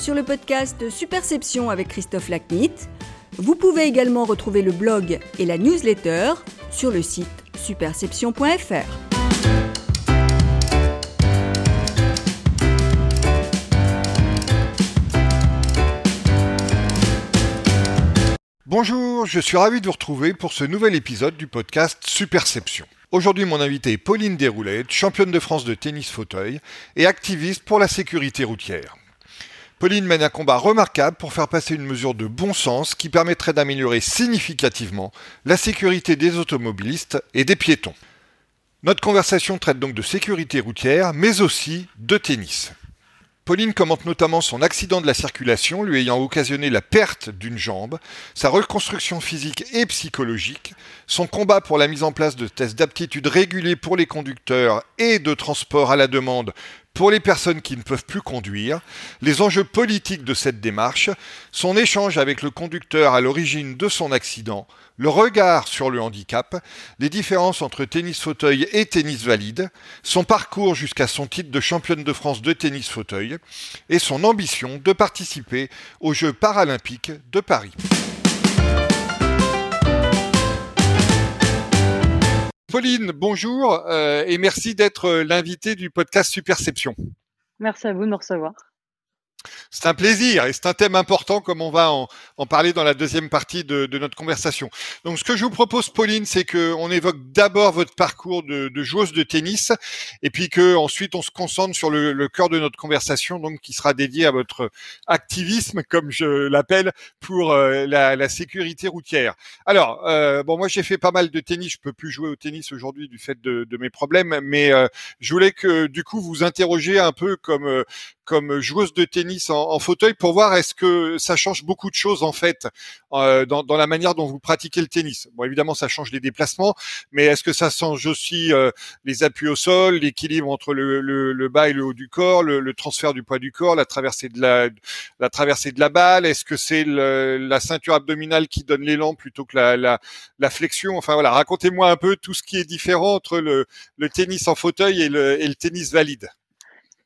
sur le podcast Superception avec Christophe Lacnit. Vous pouvez également retrouver le blog et la newsletter sur le site superception.fr. Bonjour, je suis ravi de vous retrouver pour ce nouvel épisode du podcast Superception. Aujourd'hui, mon invité est Pauline Desroulettes, championne de France de tennis fauteuil et activiste pour la sécurité routière. Pauline mène un combat remarquable pour faire passer une mesure de bon sens qui permettrait d'améliorer significativement la sécurité des automobilistes et des piétons. Notre conversation traite donc de sécurité routière, mais aussi de tennis. Pauline commente notamment son accident de la circulation lui ayant occasionné la perte d'une jambe, sa reconstruction physique et psychologique, son combat pour la mise en place de tests d'aptitude régulés pour les conducteurs et de transport à la demande pour les personnes qui ne peuvent plus conduire, les enjeux politiques de cette démarche, son échange avec le conducteur à l'origine de son accident, le regard sur le handicap, les différences entre tennis fauteuil et tennis valide, son parcours jusqu'à son titre de championne de France de tennis fauteuil et son ambition de participer aux Jeux paralympiques de Paris. Pauline, bonjour euh, et merci d'être l'invité du podcast Superception. Merci à vous de me recevoir. C'est un plaisir et c'est un thème important comme on va en, parler dans la deuxième partie de, notre conversation. Donc ce que je vous propose Pauline, c'est qu'on évoque d'abord votre parcours de, joueuse de tennis et puis que ensuite on se concentre sur le, cœur de notre conversation, donc qui sera dédié à votre activisme, comme je l'appelle, pour euh, la, sécurité routière. Alors euh, bon, moi j'ai fait pas mal de tennis, je peux plus jouer au tennis aujourd'hui du fait de, mes problèmes, mais euh, je voulais que du coup vous interrogiez un peu comme comme joueuse de tennis en, fauteuil pour voir est-ce que ça change beaucoup de choses en fait euh, dans, la manière dont vous pratiquez le tennis. Bon, évidemment, ça change les déplacements, mais est-ce que ça change aussi euh, les appuis au sol, l'équilibre entre le, bas et le haut du corps, le, transfert du poids du corps, la traversée de la, la traversée de la balle? Est-ce que c'est la ceinture abdominale qui donne l'élan plutôt que la, la, flexion? Enfin voilà, racontez-moi un peu tout ce qui est différent entre le, tennis en fauteuil et le, et le tennis valide.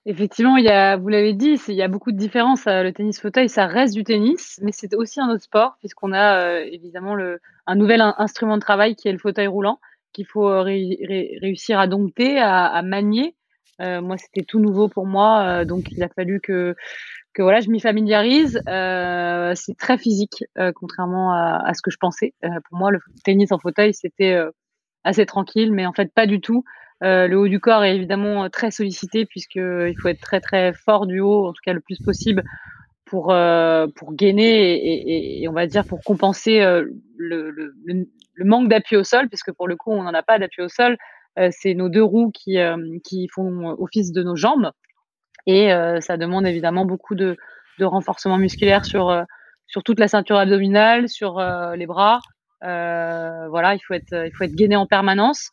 Effectivement, il y a, vous l'avez dit, il y a beaucoup de différences. Euh, le tennis fauteuil, ça reste du tennis, mais c'est aussi un autre sport puisqu'on a euh, évidemment le, un nouvel instrument de travail qui est le fauteuil roulant qu'il faut euh, réussir à dompter, à, manier. moi, c'était tout nouveau pour moi, donc il a fallu que que voilà, je m'y familiarise. c'est très physique, contrairement à, à, ce que je pensais. pour moi, le tennis en fauteuil, c'était assez tranquille, mais en fait, pas du tout. Euh, le haut du corps est évidemment euh, très sollicité puisqu'il faut être très très fort du haut, en tout cas le plus possible, pour, euh, pour gainer et, on va dire pour compenser le, le, manque d'appui au sol, puisque pour le coup on n'en a pas d'appui au sol. c'est nos deux roues qui, qui font office de nos jambes et ça demande évidemment beaucoup de, de renforcement musculaire sur, sur toute la ceinture abdominale, sur les bras. voilà, il faut être, il faut être gainé en permanence.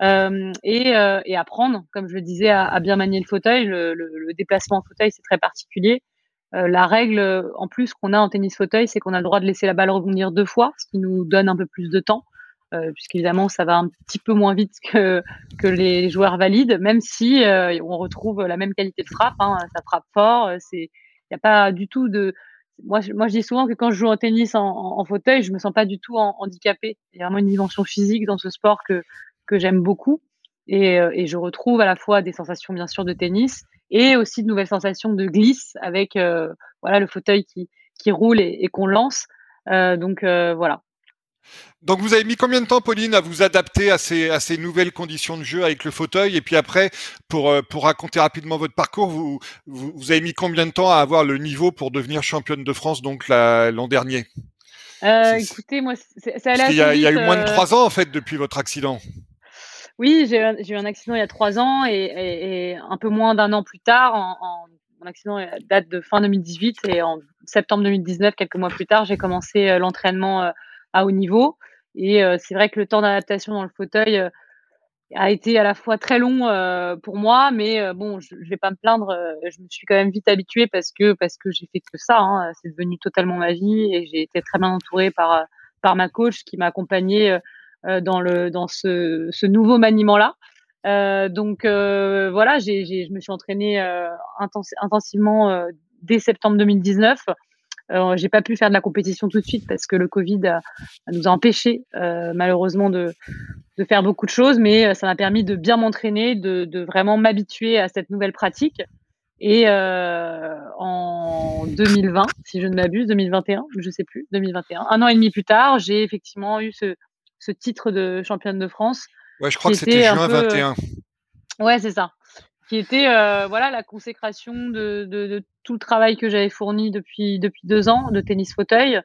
Euh, et, euh, et, apprendre, comme je le disais, à, bien manier le fauteuil. Le, le, le déplacement en fauteuil, c'est très particulier. Euh, la règle, en plus, qu'on a en tennis fauteuil, c'est qu'on a le droit de laisser la balle rebondir deux fois, ce qui nous donne un peu plus de temps, euh, puisqu'évidemment, ça va un petit peu moins vite que, que les joueurs valides, même si euh, on retrouve la même qualité de frappe. Hein, ça frappe fort. Il n'y a pas du tout de. Moi moi, je dis souvent que quand je joue au tennis en, en, en fauteuil, je me sens pas du tout handicapé. Il y a vraiment une dimension physique dans ce sport que que j'aime beaucoup. Et, euh, et, je retrouve à la fois des sensations bien sûr de tennis et aussi de nouvelles sensations de glisse avec euh, voilà le fauteuil qui, qui roule et, qu'on lance. Euh, donc voilà. Donc vous avez mis combien de temps, Pauline, à vous adapter à ces, à ces nouvelles conditions de jeu avec le fauteuil? Et puis après, pour, pour raconter rapidement votre parcours, vous, vous, avez mis combien de temps à avoir le niveau pour devenir championne de France donc l'an dernier? Écoutez, moi, il, y a, il y a eu moins de trois ans en fait depuis votre accident. Oui, j'ai eu un accident il y a trois ans et, un peu moins d'un an plus tard, mon accident date de fin 2018 et en septembre 2019, quelques mois plus tard, j'ai commencé euh, l'entraînement euh, à haut niveau. Et euh, c'est vrai que le temps d'adaptation dans le fauteuil a été à la fois très long pour moi, mais bon, je, ne vais pas me plaindre. je me suis quand même vite habituée parce que parce que j'ai fait que ça. Hein, c'est devenu totalement ma vie et j'ai été très bien entourée par par ma coach qui m'a accompagnée euh, dans, le, dans ce, ce nouveau maniement-là. Euh, donc euh, voilà, j'ai, j'ai, je me suis entraînée intensivement dès septembre 2019. Euh, j'ai pas pu faire de la compétition tout de suite parce que le Covid nous a empêché malheureusement de, de, faire beaucoup de choses, mais ça m'a permis de bien m'entraîner, de, de, vraiment m'habituer à cette nouvelle pratique. Et euh, en 2020, si je ne m'abuse, 2021, je sais plus, 2021, un an et demi plus tard, j'ai effectivement eu ce, ce, titre de championne de France. Ouais, je crois que c'était juin 21. Ouais, c'est ça. Qui était euh, voilà la consécration de, de, de, tout le travail que j'avais fourni depuis depuis deux ans de tennis fauteuil.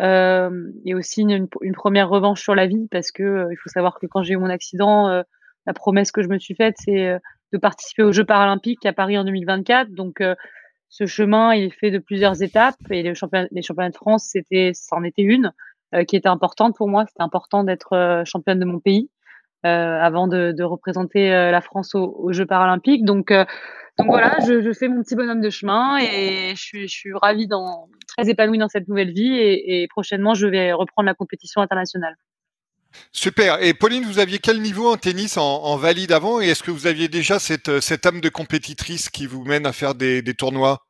Euh, et aussi une, une, première revanche sur la vie parce que euh, il faut savoir que quand j'ai eu mon accident, euh, la promesse que je me suis faite, c'est de participer aux Jeux paralympiques à Paris en 2024. Donc, euh, ce chemin, il est fait de plusieurs étapes et les championnats, les championnats de France, c'était, ça en était une euh, qui était importante pour moi. C'était important d'être euh, championne de mon pays avant de, représenter la France aux, Jeux paralympiques. Donc, donc voilà, je, fais mon petit bonhomme de chemin et je suis, je suis ravie, dans, très épanouie dans cette nouvelle vie et, et prochainement, je vais reprendre la compétition internationale. Super. Et Pauline, vous aviez quel niveau en tennis en, valide avant? Et est-ce que vous aviez déjà cette, cette, âme de compétitrice qui vous mène à faire des, tournois?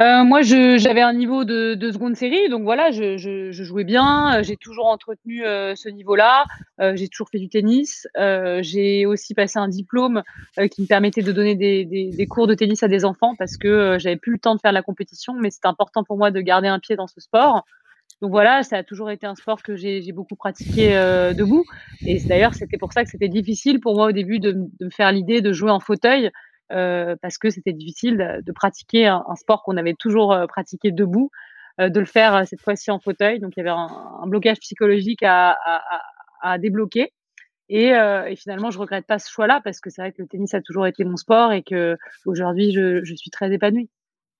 Euh, moi, j'avais un niveau de, de, seconde série, donc voilà, je, je, je jouais bien. J'ai toujours entretenu euh, ce niveau-là. Euh, j'ai toujours fait du tennis. j'ai aussi passé un diplôme qui me permettait de donner des, des, des, cours de tennis à des enfants parce que j'avais plus le temps de faire la compétition, mais c'était important pour moi de garder un pied dans ce sport. Donc voilà, ça a toujours été un sport que j'ai beaucoup pratiqué euh, debout. Et d'ailleurs, c'était pour ça que c'était difficile pour moi au début de, de me faire l'idée de jouer en fauteuil, euh, parce que c'était difficile de, pratiquer un, sport qu'on avait toujours euh, pratiqué debout, euh, de le faire euh, cette fois-ci en fauteuil. Donc il y avait un, un blocage psychologique à, à, à, débloquer. Et, et, finalement, je regrette pas ce choix-là parce que c'est vrai que le tennis a toujours été mon sport et que aujourd'hui, je, je suis très épanouie.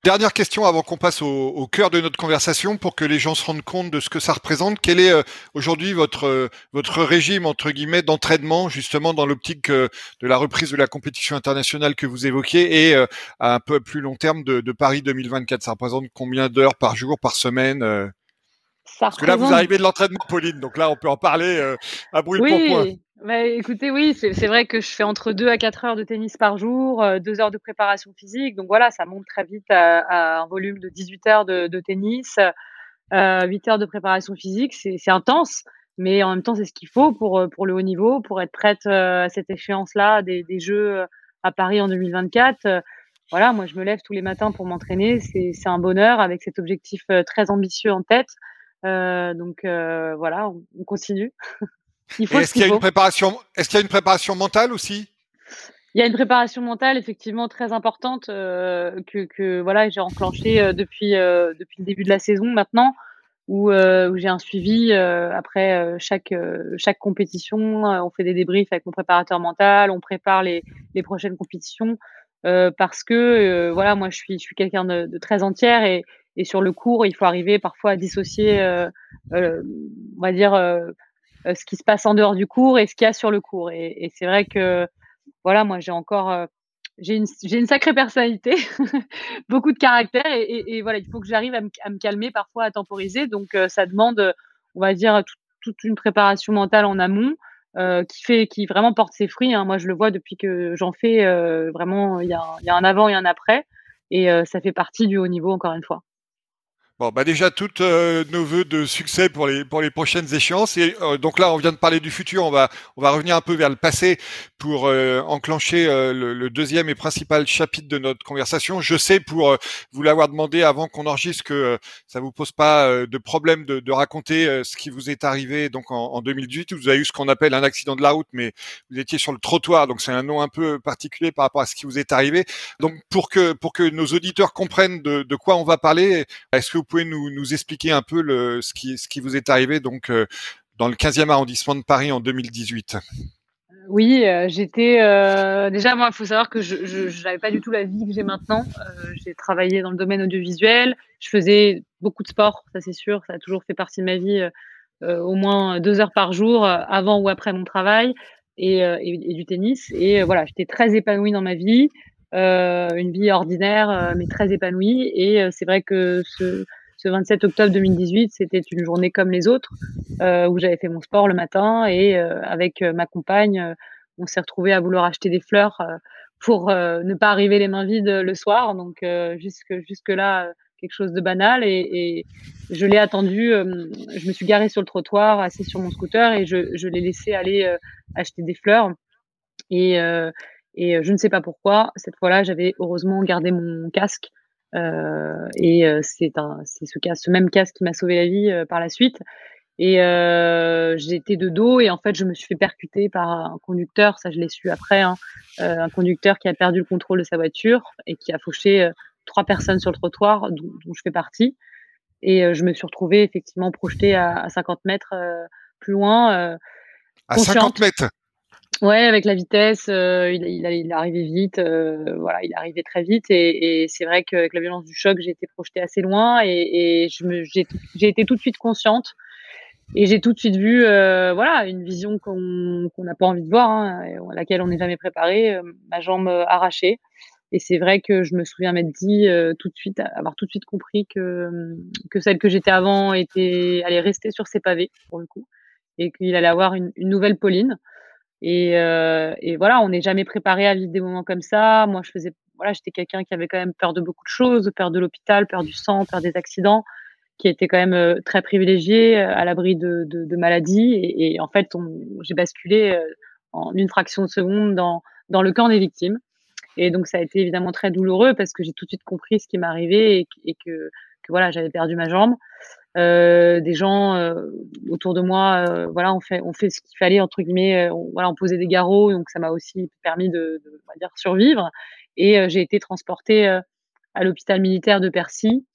Dernière question avant qu'on passe au, au, cœur de notre conversation pour que les gens se rendent compte de ce que ça représente. Quel est euh, aujourd'hui votre euh, votre régime entre guillemets d'entraînement justement dans l'optique euh, de la reprise de la compétition internationale que vous évoquiez et à un peu plus long terme de, de Paris 2024 Ça représente combien d'heures par jour, par semaine Parce que là vous arrivez de l'entraînement, Pauline, donc là on peut en parler à brûle oui. pour point. Bah, écoutez, oui, c'est vrai que je fais entre 2 à 4 heures de tennis par jour, euh, 2 heures de préparation physique. Donc voilà, ça monte très vite à, un volume de 18 heures de, tennis, euh, 8 heures de préparation physique. C'est intense, mais en même temps, c'est ce qu'il faut pour, euh, pour le haut niveau, pour être prête euh, à cette échéance-là des, des, Jeux euh, à Paris en 2024. Voilà, moi, je me lève tous les matins pour m'entraîner. C'est un bonheur avec cet objectif très ambitieux en tête. donc voilà, on continue. Est-ce qu'il y a une préparation Est-ce qu'il y a une préparation mentale aussi? Il y a une préparation mentale effectivement très importante euh, que, que, voilà j'ai enclenchée euh, depuis euh, depuis le début de la saison maintenant où, euh, où j'ai un suivi après chaque chaque compétition on fait des débriefs avec mon préparateur mental on prépare les, les prochaines compétitions parce que voilà moi je suis je suis quelqu'un de, de, très entière et, et sur le cours il faut arriver parfois à dissocier on va dire ce qui se passe en dehors du cours et ce qu'il y a sur le cours. Et, c'est vrai que voilà, moi j'ai encore euh, j'ai une, sacrée personnalité, beaucoup de caractère et, voilà, il faut que j'arrive à, me calmer parfois, à temporiser. Donc euh, ça demande, on va dire, toute une préparation mentale en amont euh, qui fait, qui vraiment porte ses fruits. Hein. Moi, je le vois depuis que j'en fais. Euh, vraiment, il y, a, un avant et un après, et ça fait partie du haut niveau encore une fois. Bon, bah déjà toutes euh, nos voeux de succès pour les pour les prochaines échéances. Et euh, donc là, on vient de parler du futur. On va on va revenir un peu vers le passé pour euh, enclencher le, le, deuxième et principal chapitre de notre conversation. Je sais pour vous l'avoir demandé avant qu'on enregistre que ça vous pose pas de problème de, de raconter ce qui vous est arrivé donc en, en 2018. Vous avez eu ce qu'on appelle un accident de la route, mais vous étiez sur le trottoir, donc c'est un nom un peu particulier par rapport à ce qui vous est arrivé. Donc pour que pour que nos auditeurs comprennent de, de quoi on va parler, est-ce que vous pouvez nous, nous, expliquer un peu ce, qui, vous est arrivé donc euh, dans le 15e arrondissement de Paris en 2018 oui, euh, j'étais euh, déjà moi. Il faut savoir que je n'avais pas du tout la vie que j'ai maintenant. J'ai travaillé dans le domaine audiovisuel. Je faisais beaucoup de sport, ça c'est sûr. Ça a toujours fait partie de ma vie, au moins deux heures par jour, avant ou après mon travail, et du tennis. Et voilà, j'étais très épanouie dans ma vie, une vie ordinaire mais très épanouie. Et c'est vrai que ce, ce 27 octobre 2018, c'était une journée comme les autres, euh, où j'avais fait mon sport le matin et euh, avec euh, ma compagne, on s'est retrouvé à vouloir acheter des fleurs pour ne pas arriver les mains vides le soir. Donc jusque jusque là quelque chose de banal et, je l'ai attendu. je me suis garée sur le trottoir, assise sur mon scooter et je, je l'ai laissé aller acheter des fleurs. Et, et je ne sais pas pourquoi, cette fois-là, j'avais heureusement gardé mon casque. et c'est c'est ce, ce même casque qui m'a sauvé la vie par la suite. Et euh, j'étais de dos et en fait, je me suis fait percuter par un conducteur, ça je l'ai su après, hein, euh, un conducteur qui a perdu le contrôle de sa voiture et qui a fauché euh, trois personnes sur le trottoir, dont, je fais partie. Et euh, je me suis retrouvée effectivement projetée à, à 50 mètres euh, plus loin. à 50 mètres? Ouais, avec la vitesse, il, il, arrivé vite, voilà, il arrivé très vite et, c'est vrai qu'avec la violence du choc, j'ai été projetée assez loin et, j'ai été tout de suite consciente et j'ai tout de suite vu, euh, voilà, une vision qu'on n'a pas envie de voir, hein, à laquelle on n'est jamais préparé, euh, ma jambe euh, arrachée. Et c'est vrai que je me souviens m'être dit tout de suite, avoir tout de suite compris que, que celle que j'étais avant était, allait rester sur ses pavés, pour le coup, et qu'il allait avoir une, une nouvelle Pauline. Et, et voilà, on n'est jamais préparé à vivre des moments comme ça. Moi, je faisais, voilà, j'étais quelqu'un qui avait quand même peur de beaucoup de choses, peur de l'hôpital, peur du sang, peur des accidents qui était quand même euh, très privilégié, euh, à l'abri de, de, de, maladies. Et, et en fait, j'ai basculé euh, en une fraction de seconde dans, dans le camp des victimes. Et donc, ça a été évidemment très douloureux parce que j'ai tout de suite compris ce qui m'arrivait et, et, que, que voilà, j'avais perdu ma jambe. Euh, des gens euh, autour de moi, euh, voilà, on fait, ce qu'il fallait entre guillemets. On, voilà, on posait des garrots, donc ça m'a aussi permis de, survivre. Et j'ai été transportée à l'hôpital militaire de Percy,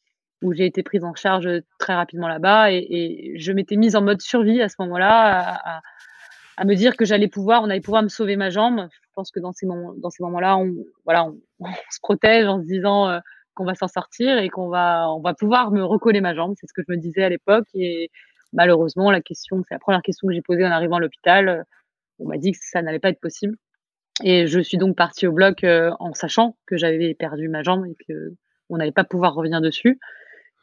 où j'ai été prise en charge très rapidement là-bas et, je m'étais mise en mode survie à ce moment-là, à, me dire que j'allais pouvoir, on allait pouvoir me sauver ma jambe. Je pense que dans ces moments-là, on, voilà, on, se protège en se disant euh, qu'on va s'en sortir et qu'on va, on va pouvoir me recoller ma jambe. C'est ce que je me disais à l'époque et malheureusement, la question, c'est la première question que j'ai posée en arrivant à l'hôpital. On m'a dit que ça n'allait pas être possible. Et je suis donc partie au bloc euh, en sachant que j'avais perdu ma jambe et que on n'allait pas pouvoir revenir dessus.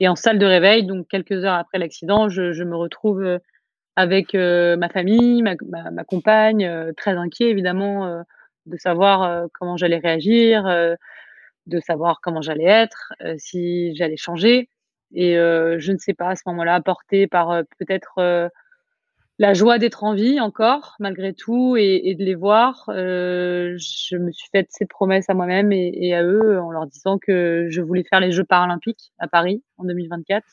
Et en salle de réveil, donc quelques heures après l'accident, je, me retrouve euh, avec euh, ma famille, ma, ma, compagne, très inquiet évidemment de savoir comment j'allais réagir, de savoir comment j'allais être, si j'allais changer. Et je ne sais pas à ce moment-là, porté par peut-être la joie d'être en vie encore, malgré tout, et, de les voir. Euh, je me suis fait cette promesse à moi-même et, à eux en leur disant que je voulais faire les Jeux paralympiques à Paris en 2024.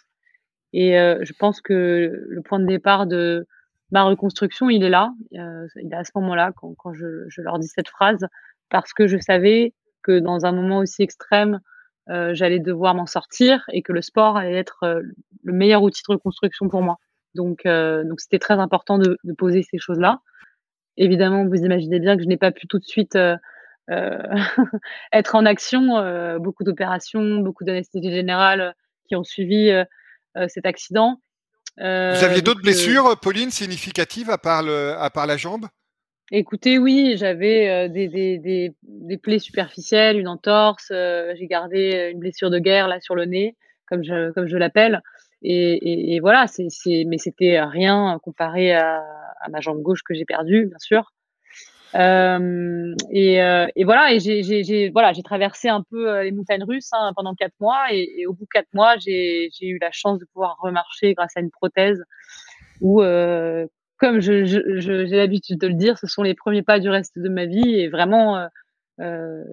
Et euh, je pense que le point de départ de ma reconstruction, il est là. Euh, il est à ce moment-là, quand, je, leur dis cette phrase, parce que je savais que dans un moment aussi extrême, euh, j'allais devoir m'en sortir et que le sport allait être euh, le meilleur outil de reconstruction pour moi. Donc, euh, donc c'était très important de, de poser ces choses-là. Évidemment, vous imaginez bien que je n'ai pas pu tout de suite être en action. Beaucoup d'opérations, beaucoup d'anesthésie générale qui ont suivi cet accident. vous aviez d'autres blessures, Pauline, significatives à part, le, à part la jambe? Écoutez, oui, j'avais des, des, des, des, plaies superficielles, une entorse. J'ai gardé une blessure de guerre là sur le nez, comme je, comme je l'appelle. Et, et, et, voilà, c'est, mais c'était rien comparé à, ma jambe gauche que j'ai perdue, bien sûr. Euh, et, euh, et, voilà, et j'ai, j'ai, voilà, j'ai traversé un peu euh, les montagnes russes hein, pendant quatre mois, et, au bout de quatre mois, j'ai, eu la chance de pouvoir remarcher grâce à une prothèse. Où, euh, comme j'ai l'habitude de le dire, ce sont les premiers pas du reste de ma vie, et vraiment, euh,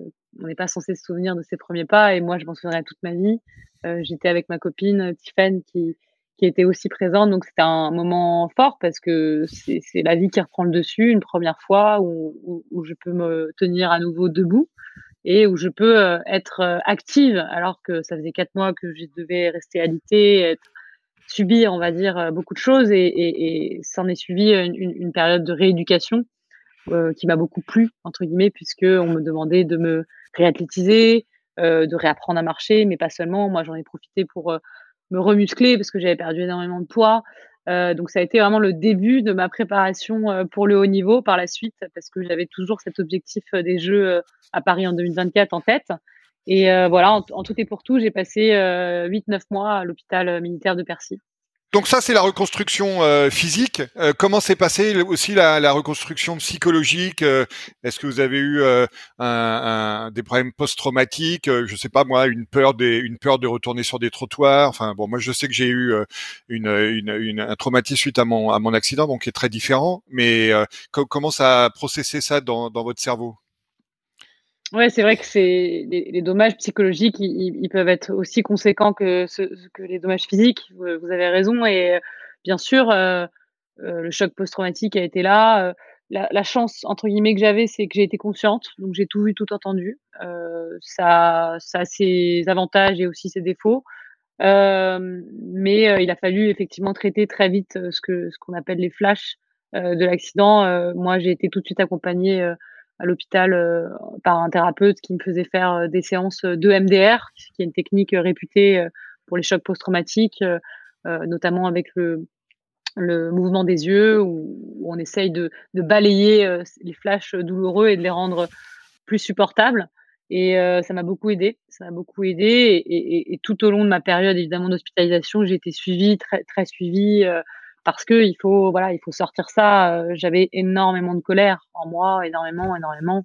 on n'est pas censé se souvenir de ces premiers pas, et moi, je m'en souviendrai toute ma vie. Euh, j'étais avec ma copine euh, Tiffany qui, était aussi présente. Donc c'était un moment fort parce que c'est la vie qui reprend le dessus une première fois où, je peux me tenir à nouveau debout et où je peux euh, être active alors que ça faisait quatre mois que je devais rester alitée, être, subir, on va dire, beaucoup de choses et, et, et s'en est suivi une, période de rééducation euh, qui m'a beaucoup plu entre guillemets puisque on me demandait de me réathlétiser, euh, de réapprendre à marcher, mais pas seulement. Moi, j'en ai profité pour euh, me remuscler parce que j'avais perdu énormément de poids. Euh, donc ça a été vraiment le début de ma préparation euh, pour le haut niveau par la suite parce que j'avais toujours cet objectif euh, des Jeux à Paris en 2024 en tête. Et voilà, en, tout et pour tout, j'ai passé 8-9 mois à l'hôpital militaire de Percy. Donc ça, c'est la reconstruction euh, physique. Euh, comment s'est passée aussi la, reconstruction psychologique euh, Est-ce que vous avez eu un, des problèmes post-traumatiques Je sais pas moi, une peur des, une peur de retourner sur des trottoirs? Enfin bon, moi je sais que j'ai eu une, une, un traumatisme suite à mon à mon accident, donc qui est très différent. Mais comment ça a processé ça dans, dans votre cerveau? Ouais, c'est vrai que c'est les, dommages psychologiques, ils, peuvent être aussi conséquents que, que les dommages physiques. Vous, avez raison. Et bien sûr, euh, euh, le choc post-traumatique a été là. Euh, la, chance entre guillemets que j'avais, c'est que j'ai été consciente, donc j'ai tout vu, tout entendu. ça, ça a ses avantages et aussi ses défauts. mais il a fallu effectivement traiter très vite ce que ce qu'on appelle les flashs de l'accident. moi, j'ai été tout de suite accompagnée à l'hôpital euh, par un thérapeute qui me faisait faire euh, des séances de MDR, qui est une technique réputée pour les chocs post-traumatiques, notamment avec le, mouvement des yeux, où, on essaye de, balayer les flashs douloureux et de les rendre plus supportables. Et ça m'a beaucoup aidé. Ça m'a beaucoup aidé. Et, et, tout au long de ma période, évidemment, d'hospitalisation, j'ai été suivie, très, très suivie parce que il faut sortir ça euh, j'avais énormément de colère en moi énormément énormément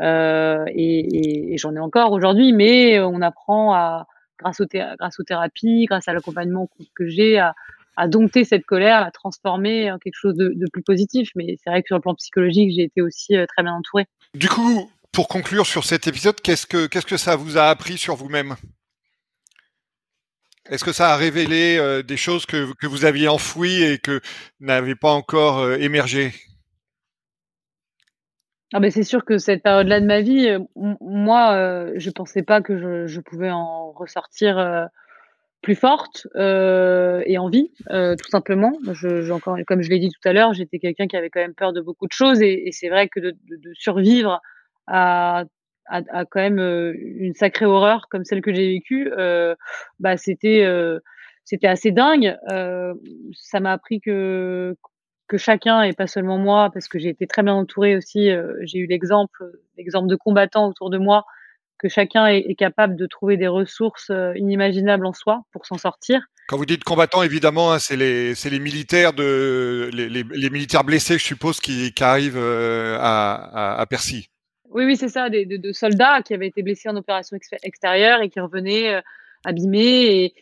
euh, et, j'en ai encore aujourd'hui mais on apprend à grâce aux thérapies grâce à l'accompagnement que j'ai à, dompter cette colère la transformer en quelque chose de, plus positif. Mais c'est vrai que sur le plan psychologique j'ai été aussi euh, très bien entourée. Du coup pour conclure sur cet épisode qu'est-ce que qu'est-ce que ça vous a appris sur vous-même? Est-ce que ça a révélé euh, des choses que, que, vous aviez enfouies et que n'avaient pas encore euh, émergé ah ben c'est sûr que cette période-là de ma vie, euh, moi, je pensais pas que je, pouvais en ressortir plus forte et en vie, tout simplement. Encore, comme je l'ai dit tout à l'heure, j'étais quelqu'un qui avait quand même peur de beaucoup de choses et, c'est vrai que de, survivre à à, quand même une sacrée horreur comme celle que j'ai vécue, bah c'était c'était assez dingue. ça m'a appris que que chacun et pas seulement moi, parce que j'ai été très bien entourée aussi. j'ai eu l'exemple l'exemple de combattants autour de moi que chacun est, capable de trouver des ressources inimaginables en soi pour s'en sortir. Quand vous dites combattants, évidemment, hein, c'est les, les militaires de les, les, militaires blessés, je suppose, qui, qui arrivent à, à, à Percy. Oui, oui, c'est ça, des, de, soldats qui avaient été blessés en opération extérieure et qui revenaient euh, abîmés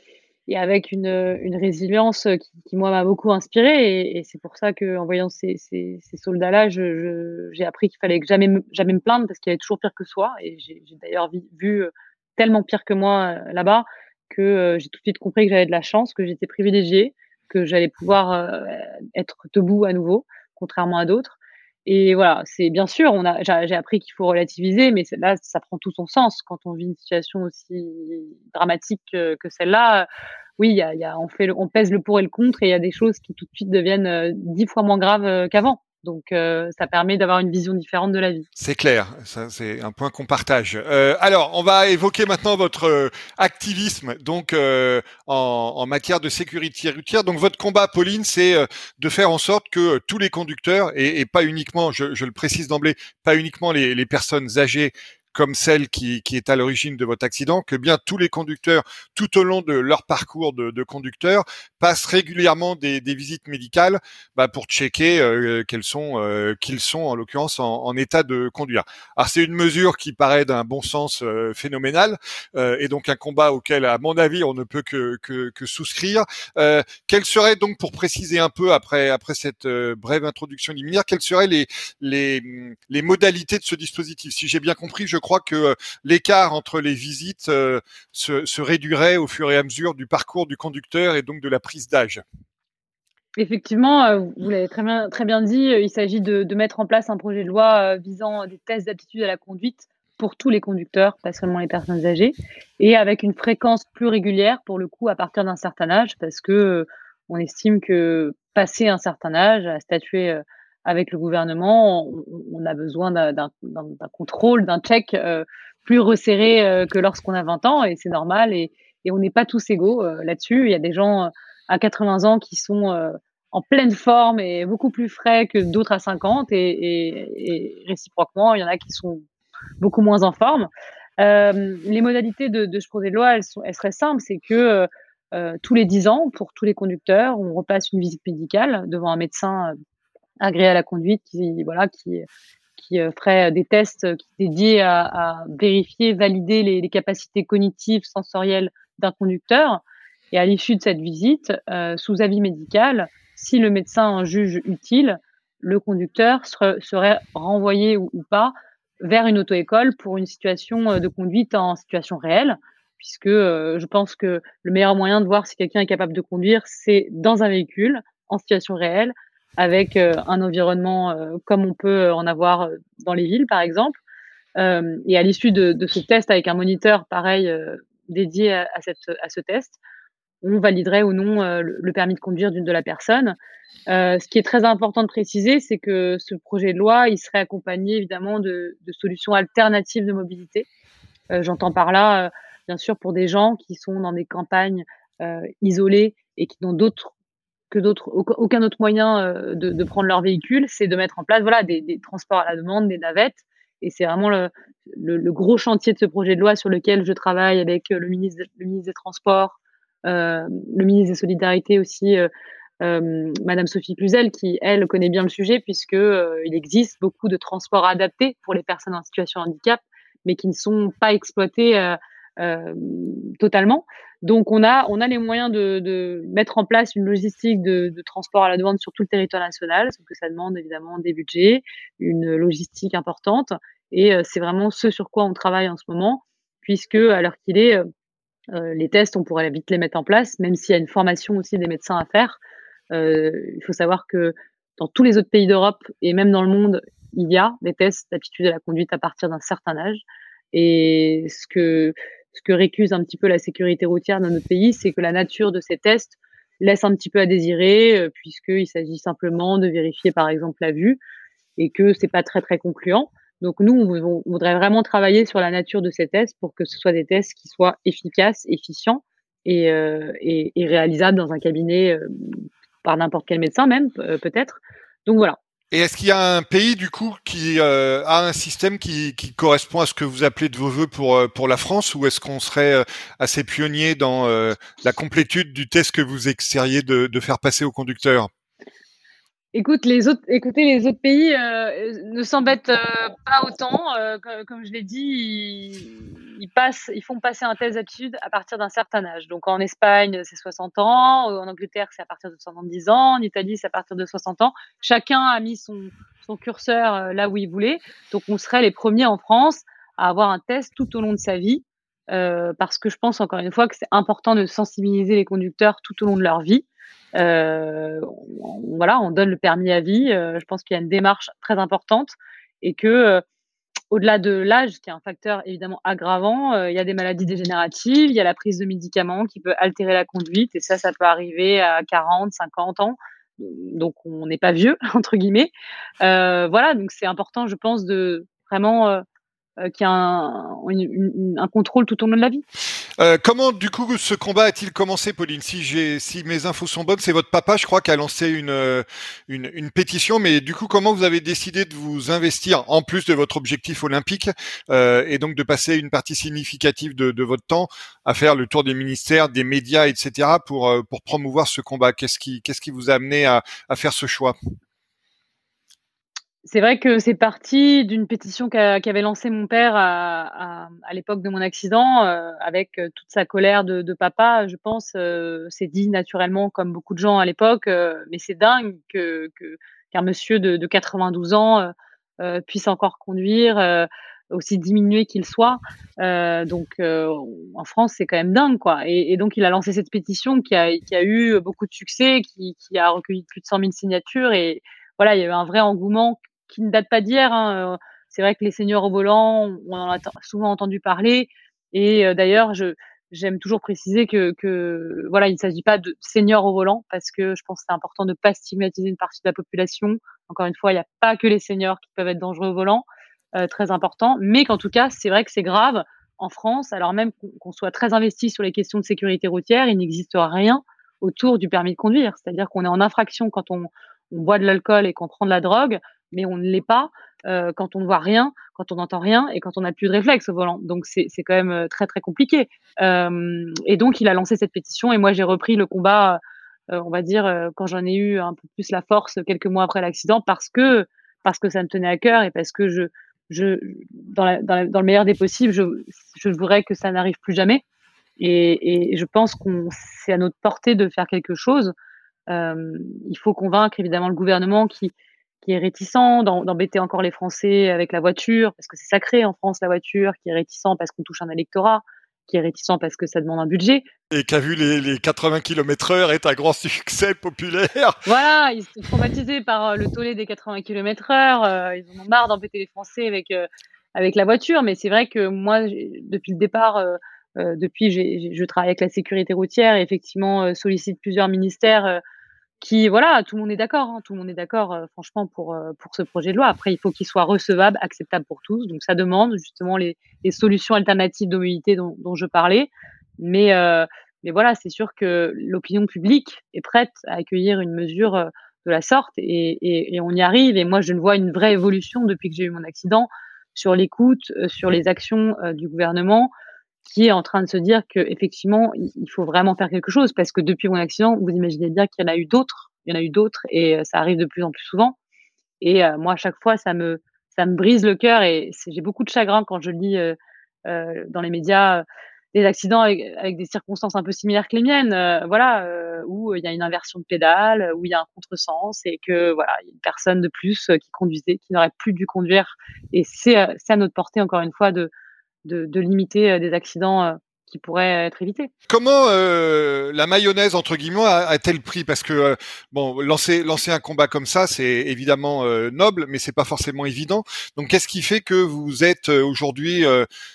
et, avec une, une résilience qui, qui moi, m'a beaucoup inspiré. Et, c'est pour ça qu'en voyant ces, ces, soldats-là, j'ai appris qu'il fallait jamais, jamais me plaindre parce qu'il y avait toujours pire que soi. Et j'ai d'ailleurs vu, euh, tellement pire que moi euh, là-bas que j'ai tout de suite compris que j'avais de la chance, que j'étais privilégiée, que j'allais pouvoir être debout à nouveau, contrairement à d'autres. Et voilà, c'est bien sûr, on a, j'ai appris qu'il faut relativiser, mais là, ça prend tout son sens quand on vit une situation aussi dramatique que, celle-là. Oui, y a, y a, on fait, on pèse le pour et le contre, et il y a des choses qui tout de suite deviennent euh, dix fois moins graves euh, qu'avant. Donc, euh, ça permet d'avoir une vision différente de la vie. C'est clair, ça c'est un point qu'on partage. Euh, alors, on va évoquer maintenant votre euh, activisme donc euh, en, en, matière de sécurité routière. Donc, votre combat, Pauline, c'est de faire en sorte que tous les conducteurs et, et pas uniquement, je, je le précise d'emblée, pas uniquement les, les personnes âgées comme celle qui, qui est à l'origine de votre accident, que bien tous les conducteurs, tout au long de leur parcours de, de conducteur, passent régulièrement des, des visites médicales bah, pour checker euh, qu'elles sont, euh, qu'ils sont en l'occurrence en, en, état de conduire. Alors c'est une mesure qui paraît d'un bon sens euh, phénoménal euh, et donc un combat auquel, à mon avis, on ne peut que, que, que souscrire. Euh, quelles seraient donc, pour préciser un peu après après cette brève introduction liminaire, quelles seraient les, les les modalités de ce dispositif? Si j'ai bien compris, je crois que euh, l'écart entre les visites euh, se, réduirait au fur et à mesure du parcours du conducteur et donc de la prise d'âge. Effectivement, euh, vous l'avez très bien, très bien dit, il s'agit de, mettre en place un projet de loi visant des tests d'aptitude à la conduite pour tous les conducteurs, pas seulement les personnes âgées, et avec une fréquence plus régulière pour le coup à partir d'un certain âge, parce que on estime que passer un certain âge, à statuer avec le gouvernement, on, a besoin d'un contrôle, d'un check euh, plus resserré euh, que lorsqu'on a 20 ans, et c'est normal, et, on n'est pas tous égaux euh, là-dessus. Il y a des gens à 80 ans qui sont en pleine forme et beaucoup plus frais que d'autres à 50, et, réciproquement, il y en a qui sont beaucoup moins en forme. les modalités de, ce projet de loi, elles, sont, elles seraient simples, c'est que tous les 10 ans pour tous les conducteurs. On repasse une visite médicale devant un médecin agréé à la conduite qui, voilà, qui, qui ferait des tests dédiés à, à vérifier, valider les, capacités cognitives, sensorielles d'un conducteur. Et à l'issue de cette visite, sous avis médical, si le médecin juge utile, le conducteur serait renvoyé ou, pas vers une auto-école pour une situation euh, de conduite en situation réelle, puisque euh, je pense que le meilleur moyen de voir si quelqu'un est capable de conduire, c'est dans un véhicule, en situation réelle, avec euh, un environnement comme on peut en avoir dans les villes, par exemple. et à l'issue de, ce test avec un moniteur pareil dédié à, cette, à ce test, on validerait ou non euh, le permis de conduire d'une de la personne. Euh, ce qui est très important de préciser, c'est que ce projet de loi, il serait accompagné évidemment de, solutions alternatives de mobilité. Euh, j'entends par là, bien sûr, pour des gens qui sont dans des campagnes isolées et qui n'ont d'autres que d'autres aucun autre moyen de, prendre leur véhicule, c'est de mettre en place voilà des, transports à la demande, des navettes. Et c'est vraiment le, gros chantier de ce projet de loi sur lequel je travaille avec le ministre, le ministre des Transports, euh, le ministre des Solidarités aussi, euh, euh, Madame Sophie Cluzel, qui elle connaît bien le sujet puisque il existe beaucoup de transports adaptés pour les personnes en situation de handicap, mais qui ne sont pas exploités totalement. Donc on a, on a les moyens de, mettre en place une logistique de, transport à la demande sur tout le territoire national, sauf que ça demande évidemment des budgets, une logistique importante, et c'est vraiment ce sur quoi on travaille en ce moment, puisque à l'heure qu'il est, euh, les tests, on pourrait vite les mettre en place, même s'il y a une formation aussi des médecins à faire. Euh, il faut savoir que dans tous les autres pays d'Europe et même dans le monde, il y a des tests d'aptitude à la conduite à partir d'un certain âge. Et ce que, ce que récuse un petit peu la sécurité routière dans notre pays, c'est que la nature de ces tests laisse un petit peu à désirer, euh, puisqu'il s'agit simplement de vérifier par exemple la vue et que c'est pas très très concluant. Donc nous, on, voudrait vraiment travailler sur la nature de ces tests pour que ce soit des tests qui soient efficaces, efficients et, euh, réalisables dans un cabinet euh, par n'importe quel médecin même, euh, peut-être. Donc voilà. Et est-ce qu'il y a un pays du coup qui a un système qui, correspond à ce que vous appelez de vos voeux pour pour la France, ou est-ce qu'on serait assez pionnier dans la complétude du test que vous essayeriez de, de faire passer aux conducteurs? Écoute, les autres, écoutez, les autres pays euh, ne s'embêtent euh, pas autant. Euh, comme, je l'ai dit, ils, passent, ils font passer un test d'aptitude à partir d'un certain âge. Donc en Espagne, c'est 60 ans. En Angleterre, c'est à partir de 70 ans. En Italie, c'est à partir de 60 ans. Chacun a mis son, son curseur là où il voulait. Donc on serait les premiers en France à avoir un test tout au long de sa vie. parce que je pense encore une fois que c'est important de sensibiliser les conducteurs tout au long de leur vie. Euh, on, voilà, on donne le permis à vie. Euh, je pense qu'il y a une démarche très importante et que euh, au-delà de l'âge, qui est un facteur évidemment aggravant, il y a des maladies dégénératives, il y a la prise de médicaments qui peut altérer la conduite, et ça, ça peut arriver à 40, 50 ans. Donc, on n'est pas vieux, entre guillemets. voilà, donc c'est important, je pense, de vraiment euh, qui a un, contrôle tout au long de la vie. Euh, comment, du coup, ce combat a-t-il commencé, Pauline? Si, mes infos sont bonnes, c'est votre papa, je crois, qui a lancé une, euh, une, une, pétition. Mais du coup, comment vous avez décidé de vous investir, en plus de votre objectif olympique, euh, et donc de passer une partie significative de, de, votre temps à faire le tour des ministères, des médias, etc., pour, pour promouvoir ce combat? Qu'est-ce qui, qu'est-ce qui vous a amené à faire ce choix? C'est vrai que c'est parti d'une pétition qu'avait lancée mon père à, l'époque de mon accident, euh, avec euh, toute sa colère de, papa, je pense. Euh, c'est dit naturellement, comme beaucoup de gens à l'époque, mais c'est dingue que qu'un monsieur de, 92 ans puisse encore conduire, aussi diminué qu'il soit. donc en France, c'est quand même dingue, quoi. Et, donc il a lancé cette pétition qui a, qui a eu beaucoup de succès, qui, qui a recueilli plus de 100 000 signatures et voilà, il y a eu un vrai engouement qui ne date pas d'hier. Hein, euh, c'est vrai que les seniors au volant, on en a souvent entendu parler. Et euh, d'ailleurs, j'aime toujours préciser que, que voilà, il ne s'agit pas de seniors au volant parce que je pense que c'est important de ne pas stigmatiser une partie de la population. Encore une fois, il n'y a pas que les seniors qui peuvent être dangereux au volant, euh, très important. Mais qu'en tout cas, c'est vrai que c'est grave en France, alors même qu'on soit très investi sur les questions de sécurité routière, il n'existe rien autour du permis de conduire. C'est-à-dire qu'on est en infraction quand on, on boit de l'alcool et qu'on prend de la drogue mais on ne l'est pas quand on ne voit rien, quand on n'entend rien et quand on n'a plus de réflexe au volant. Donc c'est quand même très très compliqué. et donc il a lancé cette pétition et moi j'ai repris le combat, on va dire quand j'en ai eu un peu plus la force quelques mois après l'accident parce que parce que ça me tenait à cœur et parce que je je dans, dans, le meilleur des possibles, je, je voudrais que ça n'arrive plus jamais. Et, et je pense qu'on c'est à notre portée de faire quelque chose. il faut convaincre évidemment le gouvernement qui qui est réticent d'embêter encore les Français avec la voiture, parce que c'est sacré en France la voiture, qui est réticent parce qu'on touche un électorat, qui est réticent parce que ça demande un budget. Et qui a vu les, 80 km/h être un grand succès populaire. Voilà, ils sont traumatisés par euh, le tollé des 80 km/h, euh, ils en ont marre d'embêter les Français avec, euh, avec la voiture, mais c'est vrai que moi, depuis le départ, depuis je travaille avec la sécurité routière et effectivement sollicite plusieurs ministères qui, voilà, tout le monde est d'accord, hein, tout le monde est d'accord, euh, franchement, pour, euh, pour ce projet de loi. Après, il faut qu'il soit recevable, acceptable pour tous. Donc, ça demande justement les, solutions alternatives de dont, dont je parlais. Mais, euh, mais voilà, c'est sûr que l'opinion publique est prête à accueillir une mesure de la sorte et, et, et, on y arrive. Et moi, je ne vois une vraie évolution depuis que j'ai eu mon accident sur l'écoute, sur les actions du gouvernement qui est en train de se dire qu'effectivement, il faut vraiment faire quelque chose parce que depuis mon accident, vous imaginez bien qu'il y en a eu d'autres, il y en a eu d'autres et euh, ça arrive de plus en plus souvent. Et euh, moi, à chaque fois, ça me, ça me brise le cœur et j'ai beaucoup de chagrin quand je lis euh, dans les médias des accidents avec, des circonstances un peu similaires que les miennes, voilà, où il y a une inversion de pédale, où il y a un contresens et que voilà, il y a une personne de plus qui conduisait, qui n'aurait plus dû conduire. Et c'est à notre portée, encore une fois, de, de, limiter euh, des accidents euh, qui pourraient être évités. Comment euh, la mayonnaise entre guillemets a-t-elle pris? Parce que bon, lancer lancer un combat comme ça, c'est évidemment noble, mais c'est pas forcément évident. Donc, qu'est-ce qui fait que vous êtes aujourd'hui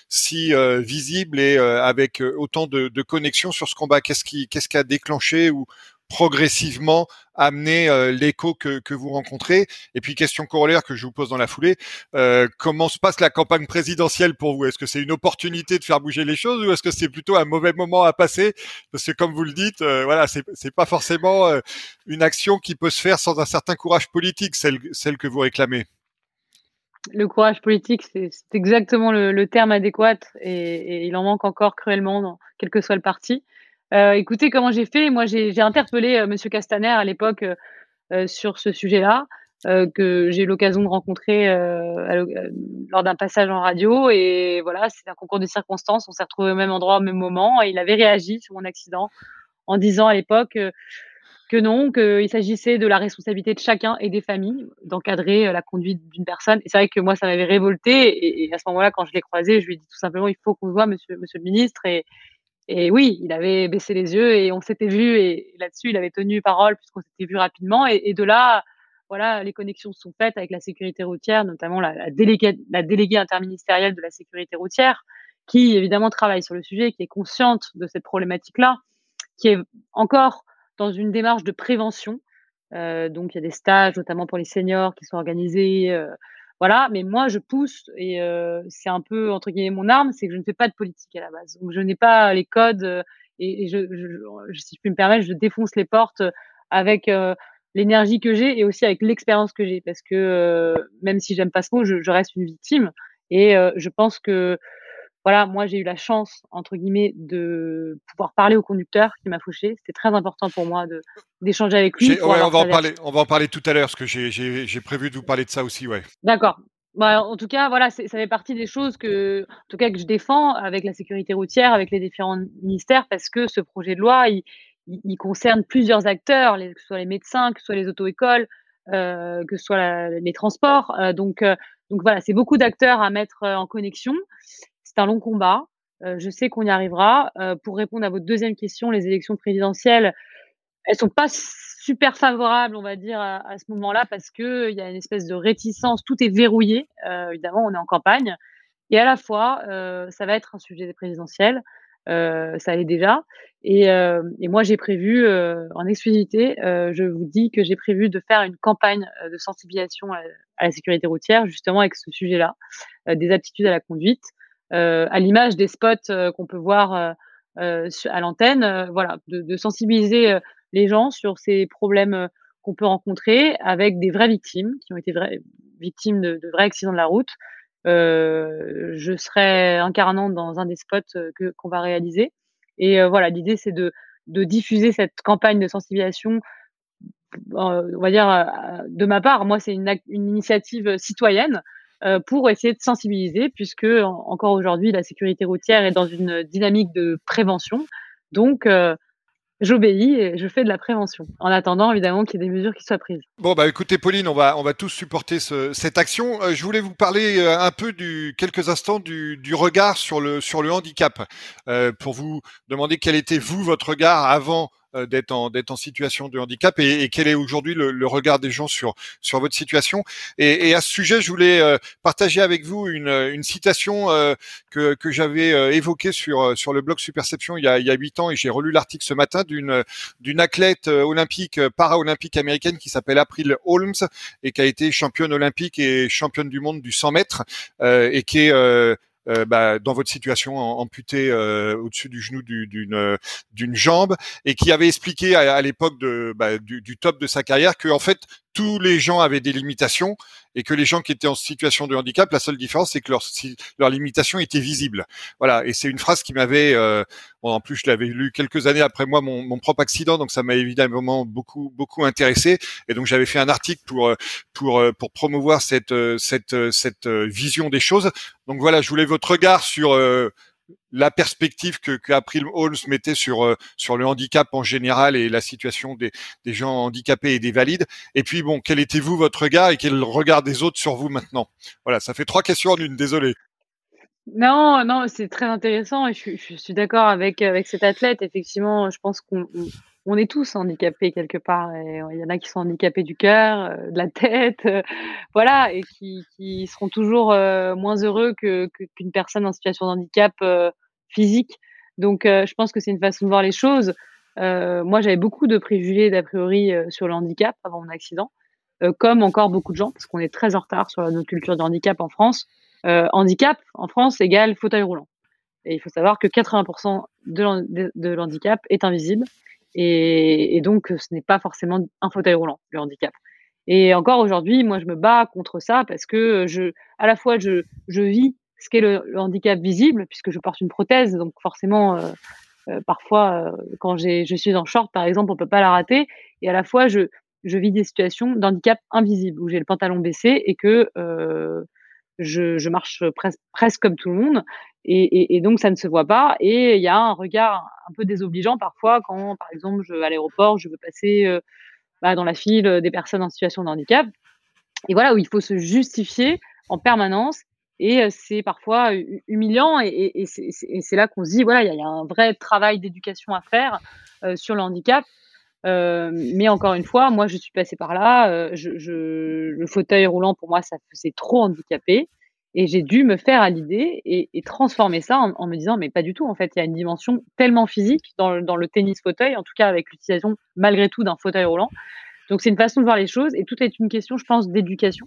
si visible et avec autant de, de connexion sur ce combat? Qu'est-ce qui qu'est-ce qui a déclenché ou progressivement amener euh, l'écho que, vous rencontrez Et puis question corollaire que je vous pose dans la foulée, euh, comment se passe la campagne présidentielle pour vous? Est-ce que c'est une opportunité de faire bouger les choses ou est-ce que c'est plutôt un mauvais moment à passer? Parce que comme vous le dites, euh, voilà, c'est, pas forcément euh, une action qui peut se faire sans un certain courage politique, celle, que vous réclamez. Le courage politique, c'est, exactement le, terme adéquat et, il en manque encore cruellement, quel que soit le parti. Euh, écoutez comment j'ai fait? Moi, j'ai interpellé euh, Monsieur Castaner à l'époque euh, sur ce sujet-là, que j'ai eu l'occasion de rencontrer lors d'un passage en radio. Et voilà, c'est un concours de circonstances. On s'est retrouvés au même endroit au même moment. Et il avait réagi sur mon accident en disant à l'époque que non, qu'il s'agissait de la responsabilité de chacun et des familles d'encadrer la conduite d'une personne. Et c'est vrai que moi, ça m'avait révolté. Et, à ce moment-là, quand je l'ai croisé, je lui ai dit tout simplement, il faut qu'on voit, monsieur, le ministre. Et oui, il avait baissé les yeux et on s'était vu et là-dessus, il avait tenu parole puisqu'on s'était vu rapidement. Et, de là, voilà, les connexions sont faites avec la sécurité routière, notamment la, déléguée, la interministérielle de la sécurité routière, qui évidemment travaille sur le sujet, qui est consciente de cette problématique-là, qui est encore dans une démarche de prévention. Euh, donc, il y a des stages, notamment pour les seniors, qui sont organisés. Euh, voilà, mais moi, je pousse et euh, c'est un peu, entre guillemets, mon arme, c'est que je ne fais pas de politique à la base. Donc, je n'ai pas les codes euh, et, je, je, si je puis me permettre, je défonce les portes avec euh, l'énergie que j'ai et aussi avec l'expérience que j'ai parce que même si j'aime pas ce mot, je, je, reste une victime et je pense que voilà, moi j'ai eu la chance entre guillemets de pouvoir parler au conducteur qui m'a fauché. C'était très important pour moi de d'échanger avec lui. on va en parler. On va en parler tout à l'heure parce que j'ai prévu de vous parler de ça aussi, ouais. D'accord. Bah, en tout cas, voilà, ça fait partie des choses que, en tout cas, que je défends avec la sécurité routière, avec les différents ministères, parce que ce projet de loi, il, il, concerne plusieurs acteurs, les, que ce soit les médecins, que ce soit les auto-écoles, euh, que ce soit les transports. Euh, donc, euh, donc voilà, c'est beaucoup d'acteurs à mettre en connexion c'est un long combat. Euh, je sais qu'on y arrivera. Euh, pour répondre à votre deuxième question, les élections présidentielles, elles sont pas super favorables, on va dire, à, ce moment-là, parce que il y a une espèce de réticence. Tout est verrouillé. Euh, évidemment, on est en campagne. Et à la fois, ça va être un sujet présidentiel. ça l'est déjà. Et, et moi, j'ai prévu, en exclusivité, je vous dis que j'ai prévu de faire une campagne de sensibilisation à, à, la sécurité routière, justement avec ce sujet-là, des aptitudes à la conduite. Euh, à l'image des spots euh, qu'on peut voir euh, à l'antenne, voilà, de, sensibiliser les gens sur ces problèmes qu'on peut rencontrer avec des vraies victimes qui ont été victime de, vrais accidents de la route, je serai incarnante dans un des spots que qu'on va réaliser. Et voilà, l'idée c'est de diffuser cette campagne de sensibilisation on va dire de ma part, moi c'est une, initiative citoyenne pour essayer de sensibiliser, puisque encore aujourd'hui la sécurité routière est dans une dynamique de prévention. Donc j'obéis et je fais de la prévention, en attendant évidemment qu'il y ait des mesures qui soient prises. Bon bah écoutez Pauline, on va on va tous supporter ce, cette action. je voulais vous parler un peu quelques instants du, regard sur le sur le handicap, euh, pour vous demander quel était vous votre regard avant euh, d'être en en situation de handicap et, et quel est aujourd'hui le, le, regard des gens sur sur votre situation. Et, et à ce sujet, je voulais euh, partager avec vous une, une citation euh, que que j'avais évoquée sur sur le blog Superception il y a il y a huit ans et j'ai relu l'article ce matin d'une d'une athlète olympique para-olympique américaine qui s'appelle April Holmes et qui a été championne olympique et championne du monde du 100 mètres et qui est euh, bah, dans votre situation amputée euh, au-dessus du genou d'une euh, d'une jambe et qui avait expliqué à, l'époque de bah, du, du, top de sa carrière que en fait tous les gens avaient des limitations et que les gens qui étaient en situation de handicap, la seule différence, c'est que leur, leur limitation était visible. Voilà, et c'est une phrase qui m'avait, euh, en plus, je l'avais lu quelques années après moi mon, mon propre accident, donc ça m'a évidemment beaucoup beaucoup intéressé, et donc j'avais fait un article pour pour pour promouvoir cette cette cette vision des choses. Donc voilà, je voulais votre regard sur la perspective que, Holmes mettait sur euh, sur le handicap en général et la situation des, des gens handicapés et des valides. Et puis bon, quel était vous votre regard et quel regard des autres sur vous maintenant? Voilà, ça fait trois questions en une. Désolé. Non, non, c'est très intéressant et je, je suis d'accord avec avec cet athlète. Effectivement, je pense qu'on on est tous handicapés quelque part. Il y en a qui sont handicapés du cœur, euh, de la tête, euh, voilà, et qui, seront toujours euh, moins heureux que, qu'une personne en situation de handicap physique. Donc, je pense que c'est une façon de voir les choses. moi, j'avais beaucoup de préjugés d'a priori sur le handicap avant mon accident, comme encore beaucoup de gens, parce qu'on est très en retard sur notre culture de handicap en France. handicap en France égale fauteuil roulant. Et il faut savoir que 80% de, de l'handicap est invisible. Et, donc, ce n'est pas forcément un fauteuil roulant, le handicap. Et encore aujourd'hui, moi, je me bats contre ça parce que je, à la fois, je, vis ce qu'est le, handicap visible, puisque je porte une prothèse, donc forcément, euh, euh, parfois, euh, quand je suis en short, par exemple, on peut pas la rater. Et à la fois, je, je vis des situations d'handicap invisible, où j'ai le pantalon baissé et que je, marche presque, comme tout le monde. Et, donc, ça ne se voit pas. Et il y a un regard un peu désobligeant parfois quand, par exemple, je, à l'aéroport, je veux passer euh, bah, dans la file des personnes en situation de handicap. Et voilà, où il faut se justifier en permanence. Et euh, c'est parfois humiliant. Et, et c'est là qu'on se dit, voilà, il y, a un vrai travail d'éducation à faire euh, sur le handicap. Euh, mais encore une fois, moi, je suis passée par là. Euh, le fauteuil roulant, pour moi, ça c'est trop handicapé. Et j'ai dû me faire à l'idée et, transformer ça en, me disant, mais pas du tout. En fait, il y a une dimension tellement physique dans, le, tennis fauteuil, en tout cas avec l'utilisation malgré tout d'un fauteuil roulant. Donc, c'est une façon de voir les choses et tout est une question, je pense, d'éducation.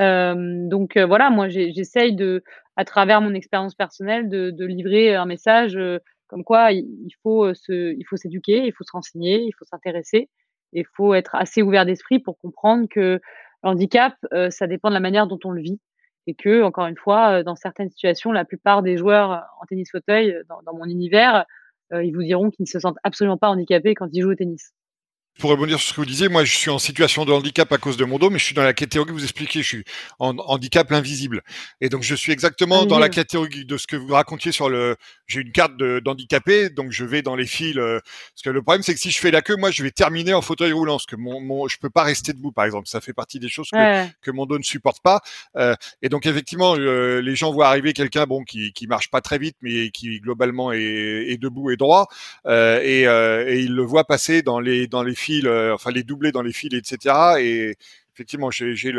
Euh, donc voilà, moi, j'essaye de, à travers mon expérience personnelle, de, livrer un message comme quoi il faut se, il faut s'éduquer, il faut se renseigner, il faut s'intéresser, il faut être assez ouvert d'esprit pour comprendre que l'handicap, ça dépend de la manière dont on le vit et que, encore une fois, dans certaines situations, la plupart des joueurs en tennis fauteuil, dans mon univers, ils vous diront qu'ils ne se sentent absolument pas handicapés quand ils jouent au tennis. Pour rebondir sur ce que vous disiez, moi je suis en situation de handicap à cause de mon dos, mais je suis dans la catégorie, vous expliquez, je suis en handicap invisible. Et donc je suis exactement dans la catégorie de ce que vous racontiez sur le... J'ai une carte d'handicapé, donc je vais dans les fils. Euh, parce que le problème c'est que si je fais la queue, moi je vais terminer en fauteuil roulant, parce que mon, mon, je peux pas rester debout par exemple. Ça fait partie des choses que, que mon dos ne supporte pas. Euh, et donc effectivement, euh, les gens voient arriver quelqu'un bon qui, qui marche pas très vite, mais qui globalement est, est debout et droit, euh, et, euh, et ils le voient passer dans les, dans les fils enfin les doubler dans les fils, etc. Et effectivement, j'ai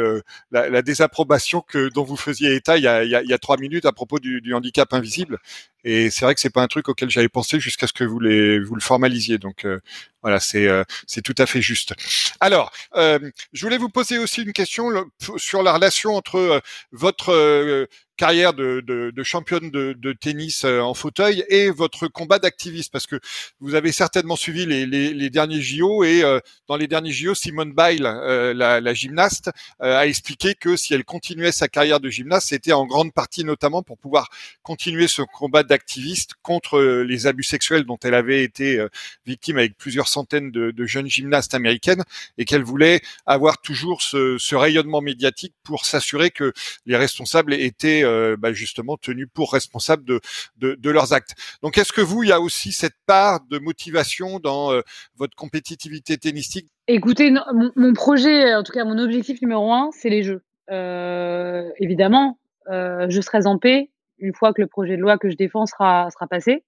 la, désapprobation dont vous faisiez état il y a, trois minutes à propos du handicap invisible. Et c'est vrai que c'est pas un truc auquel j'avais pensé jusqu'à ce que vous les vous le formalisiez. Donc euh, voilà, c'est euh, c'est tout à fait juste. Alors, euh, je voulais vous poser aussi une question sur la relation entre votre carrière de, championne de, tennis en fauteuil et votre combat d'activiste parce que vous avez certainement suivi les, derniers JO et dans les derniers JO Simone Biles la, gymnaste a expliqué que si elle continuait sa carrière de gymnaste c'était en grande partie notamment pour pouvoir continuer ce combat d'activiste contre les abus sexuels dont elle avait été victime avec plusieurs centaines de, jeunes gymnastes américaines et qu'elle voulait avoir toujours ce, rayonnement médiatique pour s'assurer que les responsables étaient euh, bah, justement tenus pour responsables de, de, leurs actes. Donc est-ce que vous, il y a aussi cette part de motivation dans euh, votre compétitivité tennistique? Écoutez, mon, projet, en tout cas mon objectif numéro un, c'est les Jeux. Euh, évidemment, euh, je serai en paix une fois que le projet de loi que je défends sera, sera passé.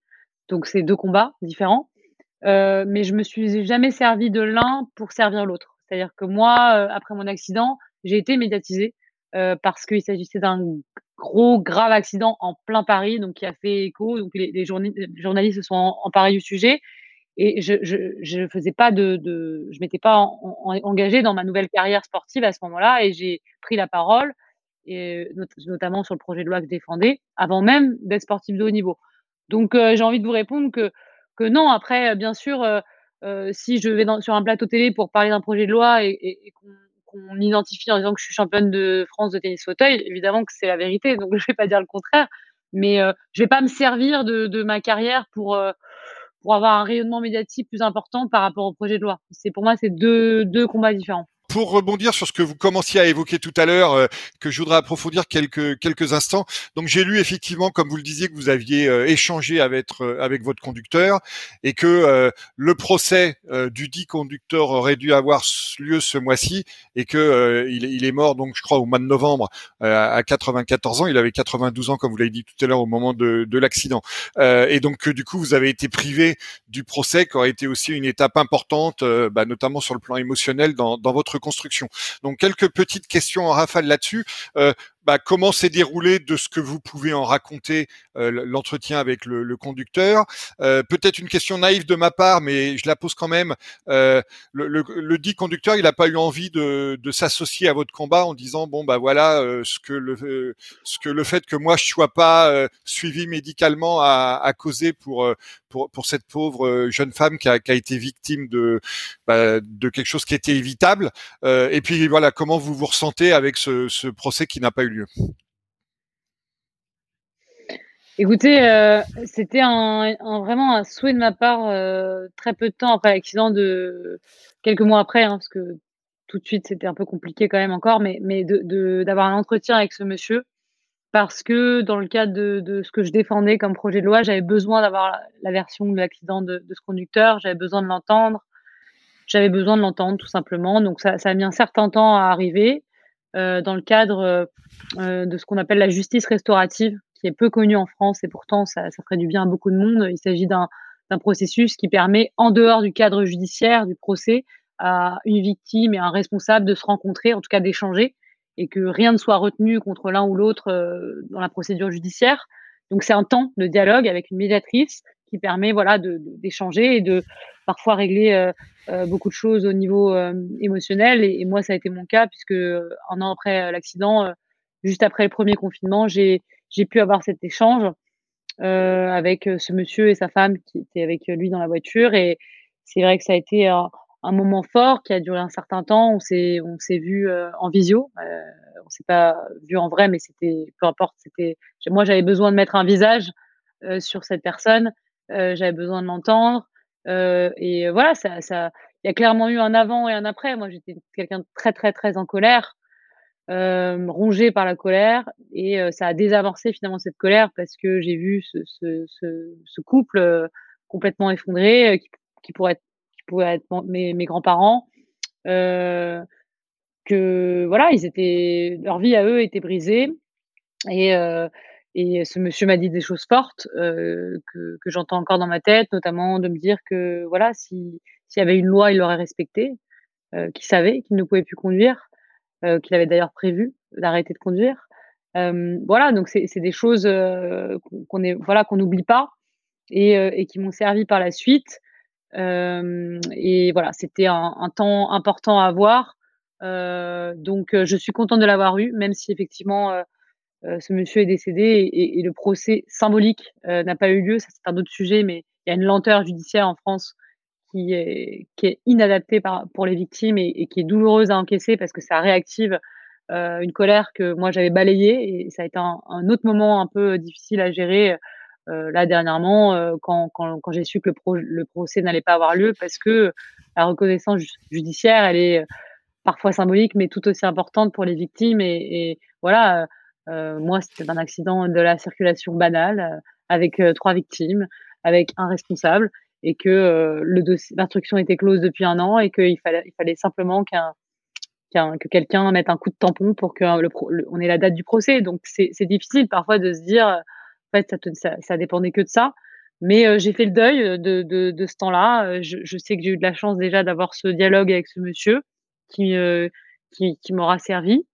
Donc c'est deux combats différents. Euh, mais je me suis jamais servi de l'un pour servir l'autre. C'est-à-dire que moi, euh, après mon accident, j'ai été médiatisée euh, parce qu'il s'agissait d'un gros, grave accident en plein Paris, donc qui a fait écho. Donc les, journalistes se sont emparés du sujet. Et je je, faisais pas de je m'étais pas engagée dans ma nouvelle carrière sportive à ce moment-là, et j'ai pris la parole, et notamment sur le projet de loi que je avant même d'être sportive de haut niveau. Donc j'ai envie de vous répondre que que non. Après, bien sûr, euh, euh, si je vais sur un plateau télé pour parler d'un projet de loi et, qu'on m'identifie en disant que je suis championne de France de tennis fauteuil, évidemment que c'est la vérité. Donc, je vais pas dire le contraire. Mais euh, je vais pas me servir de, ma carrière pour pour avoir un rayonnement médiatique plus important par rapport au projet de loi. C'est pour moi, c'est deux deux combats différents pour rebondir sur ce que vous commenciez à évoquer tout à l'heure, euh, que je voudrais approfondir quelques quelques instants. Donc j'ai lu effectivement, comme vous le disiez, que vous aviez euh, échangé avec euh, avec votre conducteur et que le procès du dit conducteur aurait dû avoir lieu ce mois-ci et que il, il, est mort donc je crois au mois de novembre à 94 ans. Il avait 92 ans comme vous l'avez dit tout à l'heure au moment de, de l'accident. et donc du coup vous avez été privé du procès qui aurait été aussi une étape importante, bah, notamment sur le plan émotionnel dans, dans votre construction. Donc quelques petites questions en rafale là-dessus. Euh, bah, comment s'est déroulé de ce que vous pouvez en raconter euh, l'entretien avec le, conducteur. Euh, peut-être une question naïve de ma part, mais je la pose quand même. le, le, dit conducteur, il n'a pas eu envie de, s'associer à votre combat en disant bon bah voilà ce que le ce que le fait que moi je sois pas suivi médicalement a, a causé pour pour, pour cette pauvre euh, jeune femme qui a, qui a été victime de, bah, de quelque chose qui était évitable. Euh, et puis voilà, comment vous vous ressentez avec ce, ce procès qui n'a pas eu lieu? Écoutez, euh, c'était un, vraiment un souhait de ma part euh, très peu de temps après l'accident, de quelques mois après, hein, parce que tout de suite c'était un peu compliqué quand même encore, mais, mais de d'avoir un entretien avec ce monsieur parce que dans le cadre de, de, ce que je défendais comme projet de loi, j'avais besoin d'avoir la, version de l'accident de, de, ce conducteur, j'avais besoin de l'entendre, j'avais besoin de l'entendre tout simplement. Donc ça, a mis un certain temps à arriver euh, dans le cadre euh, de ce qu'on appelle la justice restaurative, qui est peu connue en France et pourtant ça, ferait du bien à beaucoup de monde. Il s'agit d'un processus qui permet, en dehors du cadre judiciaire, du procès, à une victime et un responsable de se rencontrer, en tout cas d'échanger et que rien ne soit retenu contre l'un ou l'autre euh, dans la procédure judiciaire. Donc c'est un temps de dialogue avec une médiatrice qui permet voilà d'échanger et de parfois régler euh, euh, beaucoup de choses au niveau émotionnel. Et, moi ça a été mon cas puisque un an après l'accident, juste après le premier confinement, j'ai pu avoir cet échange avec ce monsieur et sa femme qui étaient avec lui dans la voiture et c'est vrai que ça a été un moment fort qui a duré un certain temps. On s'est on s'est vu euh, en visio. Euh, on s'est pas vu en vrai, mais c'était peu importe. C'était moi j'avais besoin de mettre un visage euh, sur cette personne. Euh, j'avais besoin de l'entendre. et voilà, ça ça il y a clairement eu un avant et un après. Moi j'étais quelqu'un de très très très en colère. rongé par la colère et ça a désamorcé finalement cette colère parce que j'ai vu ce, couple complètement effondré qui, qui pourrait être mes, mes grands-parents, euh, que voilà, ils étaient, leur vie à eux était brisée. Et, euh, et ce monsieur m'a dit des choses fortes euh, que, j'entends encore dans ma tête, notamment de me dire que voilà, si s'il y avait une loi, il l'aurait respectée, qu'il savait qu'il ne pouvait plus conduire, qu'il avait d'ailleurs prévu d'arrêter de conduire. voilà, donc c'est des choses qu'on voilà qu'on n'oublie pas et, qui m'ont servi par la suite. et voilà, c'était un, temps important à avoir. donc je suis contente de l'avoir eu, même si effectivement ce monsieur est décédé et, et le procès symbolique n'a pas eu lieu. Ça c'est un autre sujet, mais il y a une lenteur judiciaire en France qui est, qui est inadaptée par, pour les victimes et, et, qui est douloureuse à encaisser parce que ça réactive euh, une colère que moi j'avais balayée et ça a été un, un, autre moment un peu difficile à gérer euh, là dernièrement euh, quand, quand, quand j'ai su que le, pro, le procès n'allait pas avoir lieu parce que la reconnaissance judiciaire elle est parfois symbolique mais tout aussi importante pour les victimes et, et voilà euh, moi c'était un accident de la circulation banale avec trois victimes avec un responsable et que euh, l'instruction était close depuis un an et qu'il fallait, simplement qu'un, qu'un, que quelqu'un mette un coup de tampon pour que le, on ait la date du procès. Donc c'est, difficile parfois de se dire, en fait, ça, dépendait que de ça. Mais euh, j'ai fait le deuil de, ce temps-là. Euh, je, sais que j'ai eu de la chance déjà d'avoir ce dialogue avec ce monsieur qui, euh, qui, qui m'aura servi.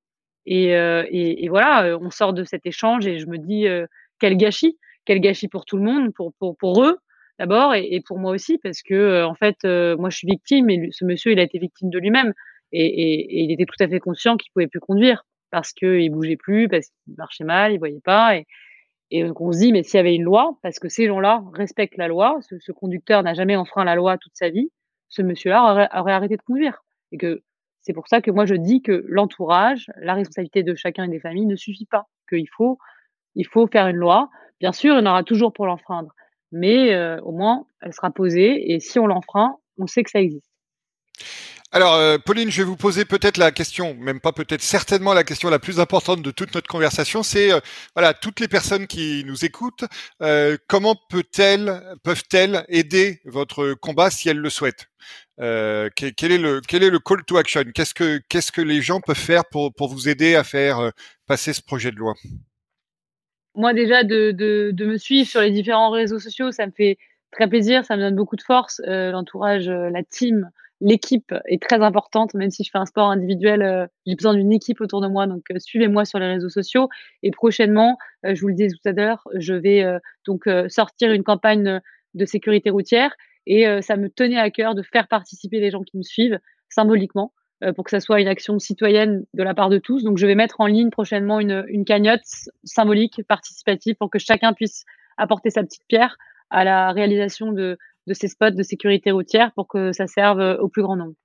Et, et, voilà, on sort de cet échange et je me dis quel gâchis, quel gâchis pour tout le monde, pour, eux, d'abord et, pour moi aussi parce que euh, en fait euh, moi je suis victime et ce monsieur il a été victime de lui-même. Et, il était tout à fait conscient qu'il pouvait plus conduire parce que il bougeait plus parce qu'il marchait mal il voyait pas. Et, donc on se dit mais s'il y avait une loi parce que ces gens-là respectent la loi ce, ce conducteur n'a jamais enfreint la loi toute sa vie ce monsieur-là aurait, aurait arrêté de conduire. Et que c'est pour ça que moi je dis que l'entourage la responsabilité de chacun des familles ne suffit pas qu'il faut il faire une loi bien sûr il y en aura toujours pour l'enfreindre mais euh, au moins, elle sera posée et si on l'enfreint, on sait que ça existe. Alors, euh, Pauline, je vais vous poser peut-être la question, même pas peut-être, certainement la question la plus importante de toute notre conversation, c'est euh, voilà, toutes les personnes qui nous écoutent, euh, comment peut-elles, peuvent-elles aider votre combat si elles le souhaitent? Quel, est le quel est le call to action? Qu'est-ce que que les gens peuvent faire pour vous aider à faire passer ce projet de loi? Moi déjà de, de, me suivre sur les différents réseaux sociaux, ça me fait très plaisir, ça me donne beaucoup de force. L'entourage, la team, l'équipe est très importante, même si je fais un sport individuel, euh, j'ai besoin d'une équipe autour de moi. Donc euh, suivez-moi sur les réseaux sociaux. Et prochainement, euh, je vous le disais tout à l'heure, je vais donc sortir une campagne de sécurité routière et ça me tenait à cœur de faire participer les gens qui me suivent symboliquement pour que ça soit une action citoyenne de la part de tous. Donc, je vais mettre en ligne prochainement une cagnotte symbolique, participative, pour que chacun puisse apporter sa petite pierre à la réalisation de, de ces spots de sécurité routière pour que ça serve au plus grand nombre.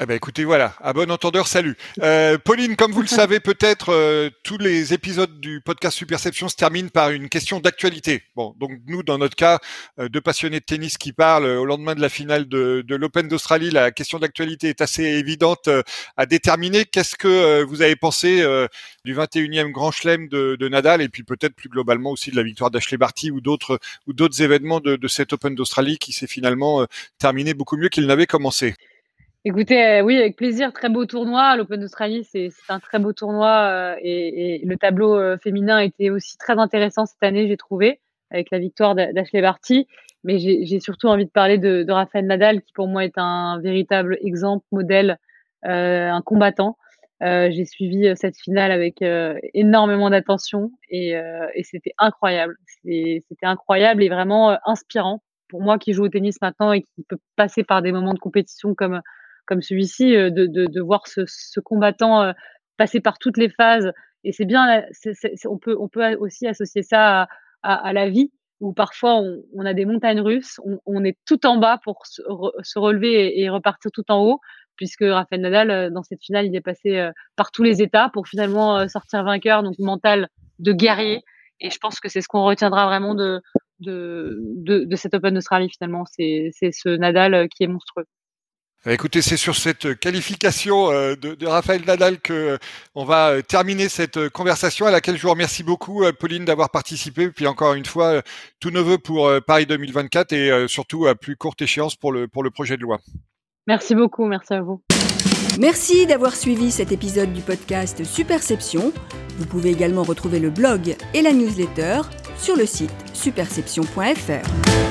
Eh ben écoutez, voilà, à bon entendeur, salut. Euh, Pauline, comme vous le savez peut-être, euh, tous les épisodes du podcast Superception se terminent par une question d'actualité. Bon, donc nous, dans notre cas, euh, deux passionnés de tennis qui parlent au lendemain de la finale de, de l'Open d'Australie, la question d'actualité est assez évidente euh, à déterminer. Qu'est-ce que euh, vous avez pensé du 21e Grand Chelem de, de Nadal et puis peut-être plus globalement aussi de la victoire d'Ashley Barty ou d'autres ou d'autres événements de, de cet Open d'Australie qui s'est finalement terminé beaucoup mieux qu'il n'avait commencé? Écoutez, euh, oui, avec plaisir, très beau tournoi. L'Open d'Australie, c'est un très beau tournoi euh, et, le tableau euh, féminin était aussi très intéressant cette année, j'ai trouvé, avec la victoire d'Ashley Barty. Mais j'ai surtout envie de parler de, de Rafael Nadal, qui pour moi est un véritable exemple, modèle, un combattant. J'ai suivi cette finale avec énormément d'attention et c'était incroyable. C'était incroyable et vraiment inspirant pour moi qui joue au tennis maintenant et qui peut passer par des moments de compétition comme comme celui-ci, euh, de, voir ce, combattant euh, passer par toutes les phases. Et c'est bien, est, on, peut, aussi associer ça à, la vie, où parfois on, a des montagnes russes, on, est tout en bas pour se, re, se relever et, repartir tout en haut, puisque Rafael Nadal, euh, dans cette finale, il est passé par tous les états pour finalement sortir vainqueur, donc mental de guerrier. Et je pense que c'est ce qu'on retiendra vraiment de, de, de, de cet Open d'Australie finalement, c'est ce Nadal qui est monstrueux. Eh, écoutez, c'est sur cette qualification euh, de, de Raphaël Nadal que euh, on va euh, terminer cette conversation à laquelle je vous remercie beaucoup, Pauline, d'avoir participé. Puis encore une fois, tous nos voeux pour Paris 2024 et surtout à plus courte échéance pour le, pour le projet de loi. Merci beaucoup, merci à vous. Merci d'avoir suivi cet épisode du podcast Superception. Vous pouvez également retrouver le blog et la newsletter sur le site superception.fr.